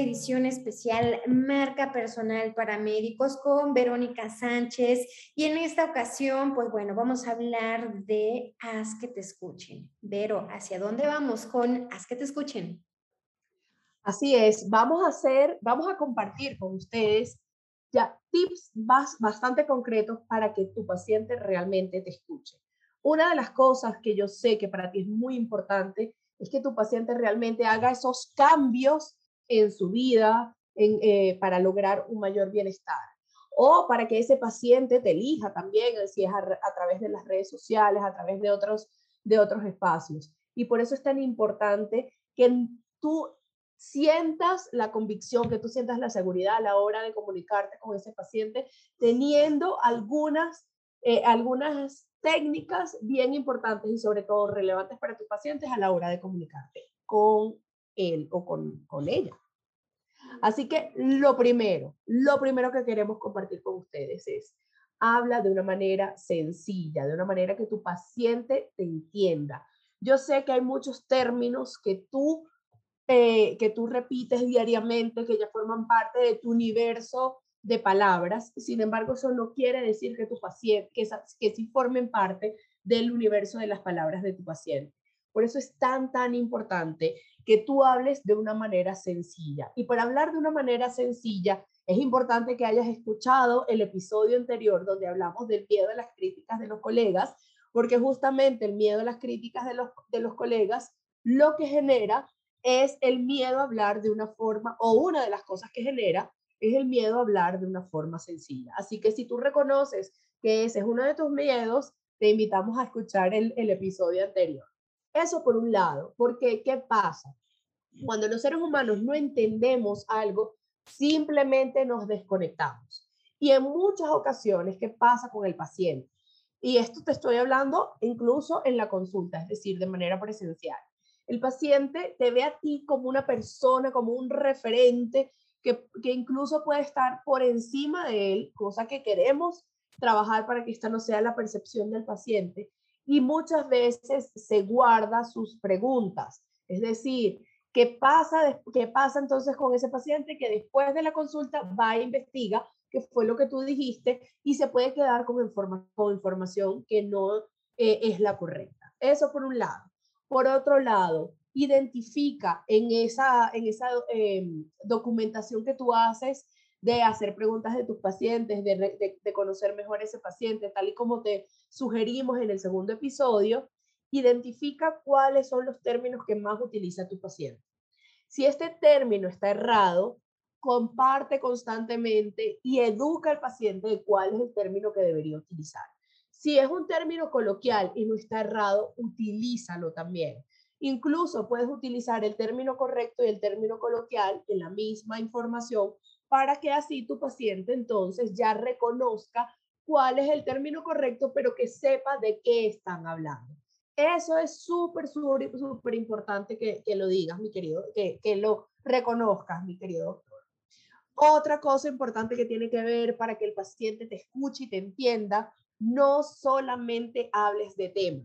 edición especial Marca Personal para Médicos con Verónica Sánchez. Y en esta ocasión, pues bueno, vamos a hablar de Haz que te escuchen. Vero, ¿hacia dónde vamos con Haz que te escuchen? Así es, vamos a hacer, vamos a compartir con ustedes ya tips bastante concretos para que tu paciente realmente te escuche. Una de las cosas que yo sé que para ti es muy importante es que tu paciente realmente haga esos cambios en su vida eh, para lograr un mayor bienestar. O para que ese paciente te elija también, eh, si es a, través de las redes sociales, a través de otros, de otros espacios. Y por eso es tan importante que tú sientas la convicción, que tú sientas la seguridad a la hora de comunicarte con ese paciente, teniendo algunas, eh, algunas técnicas bien importantes y sobre todo relevantes para tus pacientes a la hora de comunicarte con él o con, con ella. Así que lo primero, lo primero que queremos compartir con ustedes es, habla de una manera sencilla, de una manera que tu paciente te entienda. Yo sé que hay muchos términos que tú, eh, que tú repites diariamente, que ya forman parte de tu universo de palabras. Sin embargo, eso no quiere decir que tu paciente, que, que sí formen parte del universo de las palabras de tu paciente. Por eso es tan, tan importante que tú hables de una manera sencilla. Y para hablar de una manera sencilla, es importante que hayas escuchado el episodio anterior donde hablamos del miedo a las críticas de los colegas, porque justamente el miedo a las críticas de los, de los colegas lo que genera es el miedo a hablar de una forma, o una de las cosas que genera es el miedo a hablar de una forma sencilla. Así que si tú reconoces que ese es uno de tus miedos, te invitamos a escuchar el, el episodio anterior. Eso por un lado, porque ¿qué pasa? Cuando los seres humanos no entendemos algo, simplemente nos desconectamos. Y en muchas ocasiones, ¿qué pasa con el paciente? Y esto te estoy hablando incluso en la consulta, es decir, de manera presencial. El paciente te ve a ti como una persona, como un referente que, que incluso puede estar por encima de él, cosa que queremos trabajar para que esta no sea la percepción del paciente y muchas veces se guarda sus preguntas. Es decir, ¿qué pasa, ¿qué pasa entonces con ese paciente que después de la consulta va e investiga qué fue lo que tú dijiste y se puede quedar con, información que no eh, es la correcta? Eso por un lado. Por otro lado, identifica en esa, en esa em, documentación que tú haces de hacer preguntas de tus pacientes, de, de, conocer mejor ese paciente, tal y como te sugerimos en el segundo episodio, identifica cuáles son los términos que más utiliza tu paciente. Si este término está errado, comparte constantemente y educa al paciente de cuál es el término que debería utilizar. Si es un término coloquial y no está errado, utilízalo también. Incluso puedes utilizar el término correcto y el término coloquial en la misma información para que así tu paciente entonces ya reconozca cuál es el término correcto, pero que sepa de qué están hablando. Eso es súper, súper, súper importante que, que, lo digas, mi querido, que, que lo reconozcas, mi querido doctor. Otra cosa importante que tiene que ver para que el paciente te escuche y te entienda, no solamente hables de tema.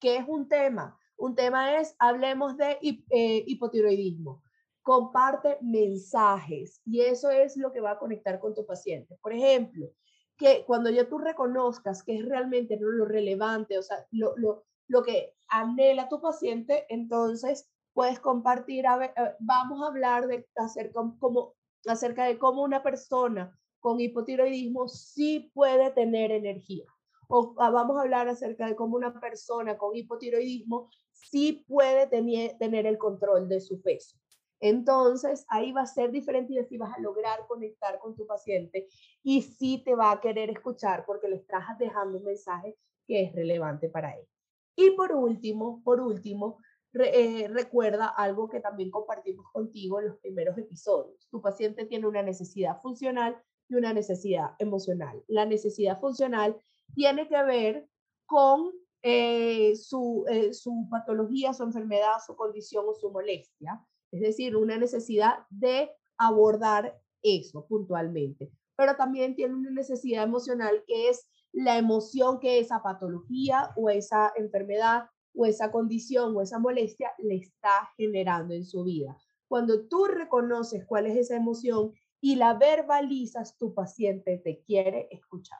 ¿Qué es un tema? Un tema es, hablemos de eh, hipotiroidismo comparte mensajes y eso es lo que va a conectar con tu paciente. Por ejemplo, que cuando ya tú reconozcas que es realmente lo relevante, o sea, lo, lo, lo que anhela tu paciente, entonces puedes compartir, a ver, eh, vamos a hablar de acerca, como, acerca de cómo una persona con hipotiroidismo sí puede tener energía. O ah, vamos a hablar acerca de cómo una persona con hipotiroidismo sí puede tener, tener el control de su peso. Entonces, ahí va a ser diferente y así vas a lograr conectar con tu paciente y sí te va a querer escuchar porque le estás dejando un mensaje que es relevante para él. Y por último, por último, eh, recuerda algo que también compartimos contigo en los primeros episodios. Tu paciente tiene una necesidad funcional y una necesidad emocional. La necesidad funcional tiene que ver con eh, su, eh, su patología, su enfermedad, su condición o su molestia es decir, una necesidad de abordar eso puntualmente. Pero también tiene una necesidad emocional que es la emoción que esa patología o esa enfermedad o esa condición o esa molestia le está generando en su vida. Cuando tú reconoces cuál es esa emoción y la verbalizas, tu paciente te quiere escuchar.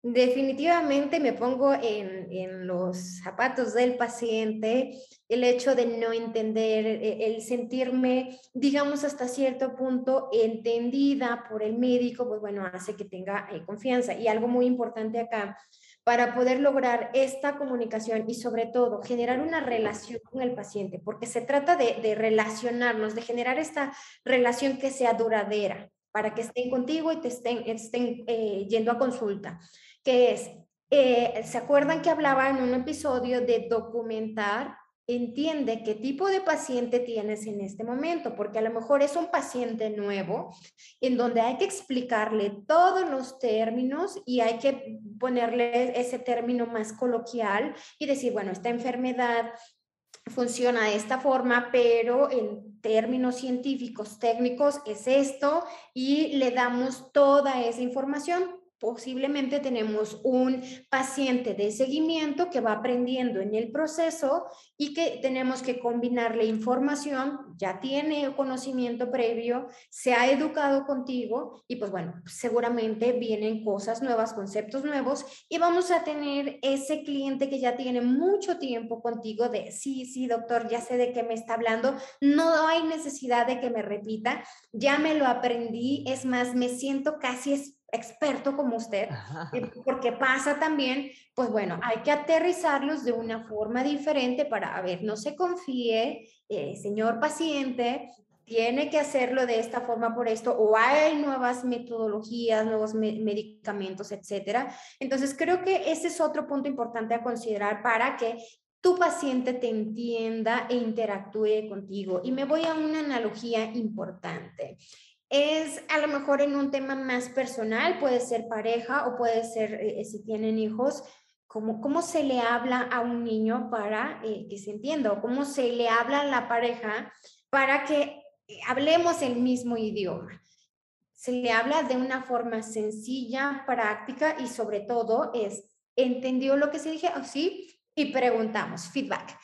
Definitivamente me pongo en, en, los zapatos del paciente, el hecho de no entender, e, el sentirme, digamos, hasta cierto punto entendida por el médico, pues bueno, hace que tenga eh, confianza. Y algo muy importante acá, para poder lograr esta comunicación y sobre todo generar una relación con el paciente, porque se trata de, de relacionarnos, de generar esta relación que sea duradera para que estén contigo y te estén, estén eh, yendo a consulta que es, eh, ¿se acuerdan que hablaba en un episodio de documentar? Entiende qué tipo de paciente tienes en este momento, porque a lo mejor es un paciente nuevo en donde hay que explicarle todos los términos y hay que ponerle ese término más coloquial y decir, bueno, esta enfermedad funciona de esta forma, pero en términos científicos, técnicos, es esto y le damos toda esa información posiblemente tenemos un paciente de seguimiento que va aprendiendo en el proceso y que tenemos que combinarle información, ya tiene conocimiento previo, se ha educado contigo y pues bueno, seguramente vienen cosas nuevas, conceptos nuevos y vamos a tener ese cliente que ya tiene mucho tiempo contigo de, sí, sí, doctor, ya sé de qué me está hablando, no hay necesidad de que me repita, ya me lo aprendí, es más, me siento casi experto como usted, porque pasa también, pues bueno, hay que aterrizarlos de una forma diferente para, a ver, no se confíe, eh, señor paciente, tiene que hacerlo de esta forma por esto, o hay nuevas metodologías, nuevos medicamentos, etcétera. Entonces, creo que ese es otro punto importante a considerar para que tu paciente te entienda e interactúe contigo. Y me voy a una analogía importante es a lo mejor en un tema más personal, puede ser pareja o puede ser eh, si tienen hijos, ¿cómo, cómo se le habla a un niño para eh, que se entienda o cómo se le habla a la pareja para que hablemos el mismo idioma. Se le habla de una forma sencilla, práctica y sobre todo es, ¿entendió lo que se dije? Oh, sí, y preguntamos, feedback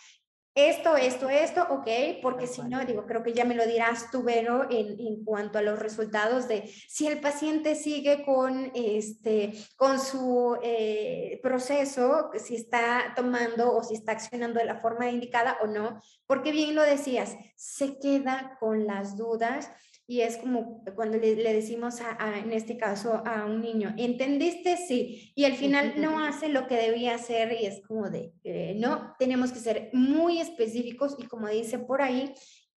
esto, esto, esto, ok, porque si no, digo, creo que ya me lo dirás tú, Vero, en, en, cuanto a los resultados de si el paciente sigue con, este, con su eh, proceso, si está tomando o si está accionando de la forma indicada o no, porque bien lo decías, se queda con las dudas y es como cuando le, decimos a, en este caso a un niño, ¿entendiste? Sí, y al final no hace lo que debía hacer y es como de, eh, no, tenemos que ser muy específicos y como dice por ahí,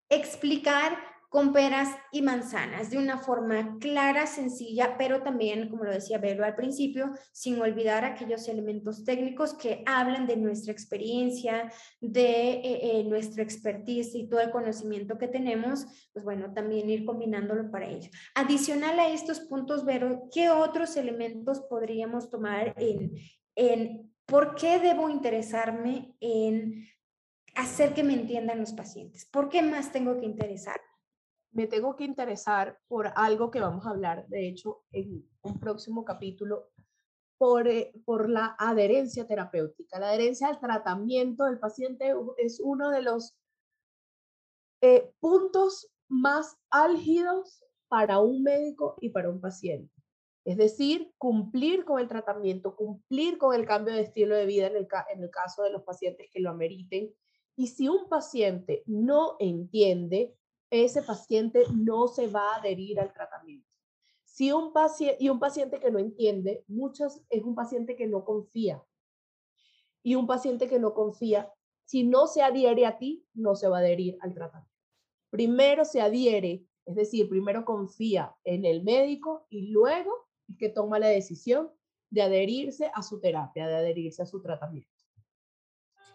explicar con peras y manzanas, de una forma clara, sencilla, pero también, como lo decía Vero al principio, sin olvidar aquellos elementos técnicos que hablan de nuestra experiencia, de eh, eh, nuestra expertise y todo el conocimiento que tenemos, pues bueno, también ir combinándolo para ello. Adicional a estos puntos, Vero, ¿qué otros elementos podríamos tomar en, en por qué debo interesarme en hacer que me entiendan los pacientes? ¿Por qué más tengo que interesar? Me tengo que interesar por algo que vamos a hablar, de hecho, en un próximo capítulo, por, eh, por la adherencia terapéutica. La adherencia al tratamiento del paciente es uno de los eh, puntos más álgidos para un médico y para un paciente. Es decir, cumplir con el tratamiento, cumplir con el cambio de estilo de vida en el, en el caso de los pacientes que lo ameriten. Y si un paciente no entiende, ese paciente no se va a adherir al tratamiento. Si un paciente, y un paciente que no entiende, muchos es un paciente que no confía. Y un paciente que no confía, si no se adhiere a ti, no se va a adherir al tratamiento. Primero se adhiere, es decir, primero confía en el médico y luego es que toma la decisión de adherirse a su terapia, de adherirse a su tratamiento.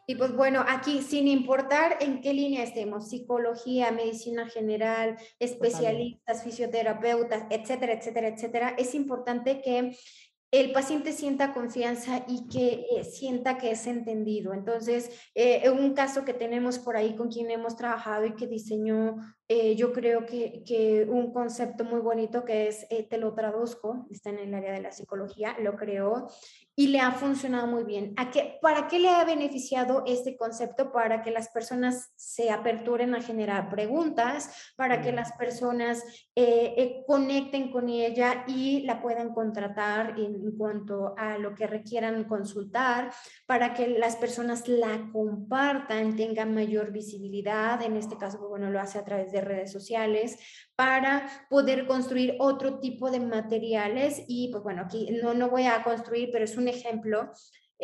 Y pues bueno, aquí sin importar en qué línea estemos, psicología, medicina general, especialistas, fisioterapeutas, etcétera, etcétera, etcétera, es importante que el paciente sienta confianza y que eh, sienta que es entendido. Entonces, eh, un caso que tenemos por ahí con quien hemos trabajado y que diseñó eh, yo creo que, que, un concepto muy bonito que es, eh, te lo traduzco, está en el área de la psicología, lo creó y le ha funcionado muy bien. ¿A qué, ¿Para qué le ha beneficiado este concepto? Para que las personas se aperturen a generar preguntas, para que las personas eh, eh, conecten con ella y la puedan contratar en, en, cuanto a lo que requieran consultar, para que las personas la compartan, tengan mayor visibilidad. En este caso, pues, bueno, lo hace a través de redes sociales, para poder construir otro tipo de materiales. Y pues bueno, aquí no, no voy a construir, pero es un ejemplo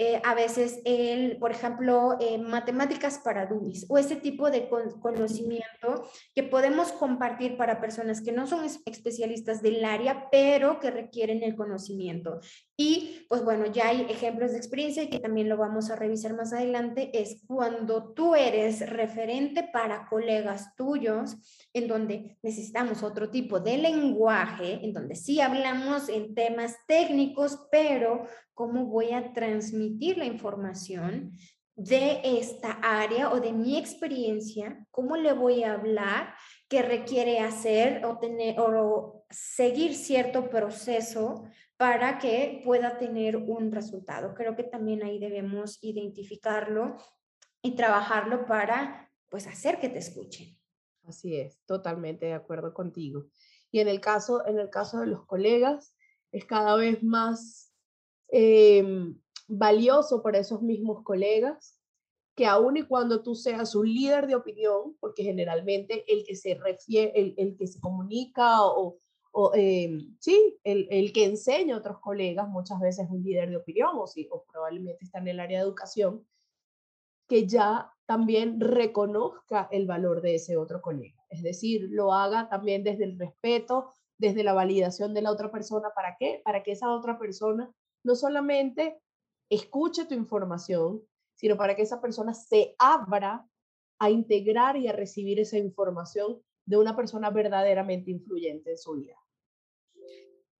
eh, a veces, el, por ejemplo, eh, matemáticas para dummies o ese tipo de conocimiento que podemos compartir para personas que no son especialistas del área, pero que requieren el conocimiento. Y pues bueno, ya hay ejemplos de experiencia y que también lo vamos a revisar más adelante, es cuando tú eres referente para colegas tuyos, en donde necesitamos otro tipo de lenguaje, en donde sí hablamos en temas técnicos, pero cómo voy a transmitir la información de esta área o de mi experiencia, cómo le voy a hablar, qué requiere hacer o, tener, o seguir cierto proceso para que pueda tener un resultado. Creo que también ahí debemos identificarlo y trabajarlo para pues hacer que te escuchen. Así es, totalmente de acuerdo contigo. Y en el caso, en el caso de los colegas, es cada vez más Em, valioso para esos mismos colegas, que aun y cuando tú seas un líder de opinión, porque generalmente el que se refiere, el, que se comunica o, o em, sí, el, el, que enseña a otros colegas muchas veces es un líder de opinión o, sí, o probablemente está en el área de educación, que ya también reconozca el valor de ese otro colega. Es decir, lo haga también desde el respeto, desde la validación de la otra persona. ¿Para qué? Para que esa otra persona no solamente escuche tu información, sino para que esa persona se abra a integrar y a recibir esa información de una persona verdaderamente influyente en su vida.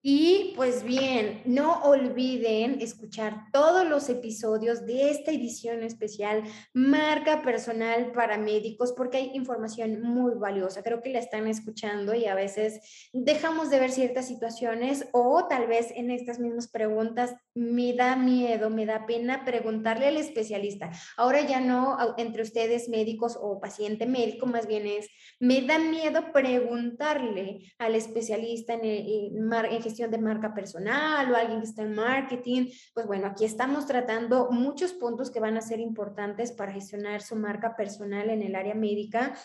Y pues bien, no olviden escuchar todos los episodios de esta edición especial Marca Personal para Médicos porque hay información muy valiosa. Creo que la están escuchando y a veces dejamos de ver ciertas situaciones o tal vez en estas mismas preguntas me da miedo, me da pena preguntarle al especialista. Ahora ya no entre ustedes médicos o paciente médico, más bien es, me da miedo preguntarle al especialista en, en, en gestión de marca personal o alguien que está en marketing. Pues bueno, aquí estamos tratando muchos puntos que van a ser importantes para gestionar su marca personal en el área médica.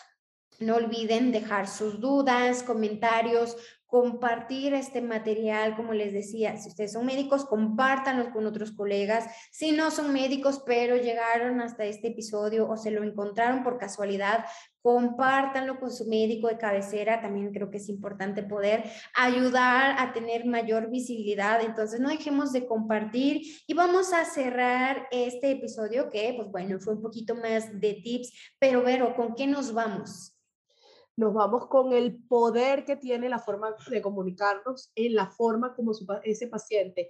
No olviden dejar sus dudas, comentarios, compartir este material, como les decía, si ustedes son médicos, compártanlo con otros colegas. Si no son médicos, pero llegaron hasta este episodio o se lo encontraron por casualidad, compártanlo con su médico de cabecera. También creo que es importante poder ayudar a tener mayor visibilidad. Entonces, no dejemos de compartir y vamos a cerrar este episodio que, pues bueno, fue un poquito más de tips, pero Vero, ¿con qué nos vamos? nos vamos con el poder que tiene la forma de comunicarnos, en la forma como ese paciente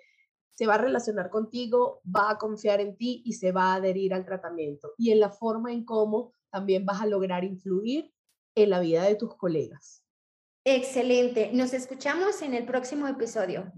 se va a relacionar contigo, va a confiar en ti y se va a adherir al tratamiento. Y en la forma en cómo también vas a lograr influir en la vida de tus colegas. Excelente. Nos escuchamos en el próximo episodio.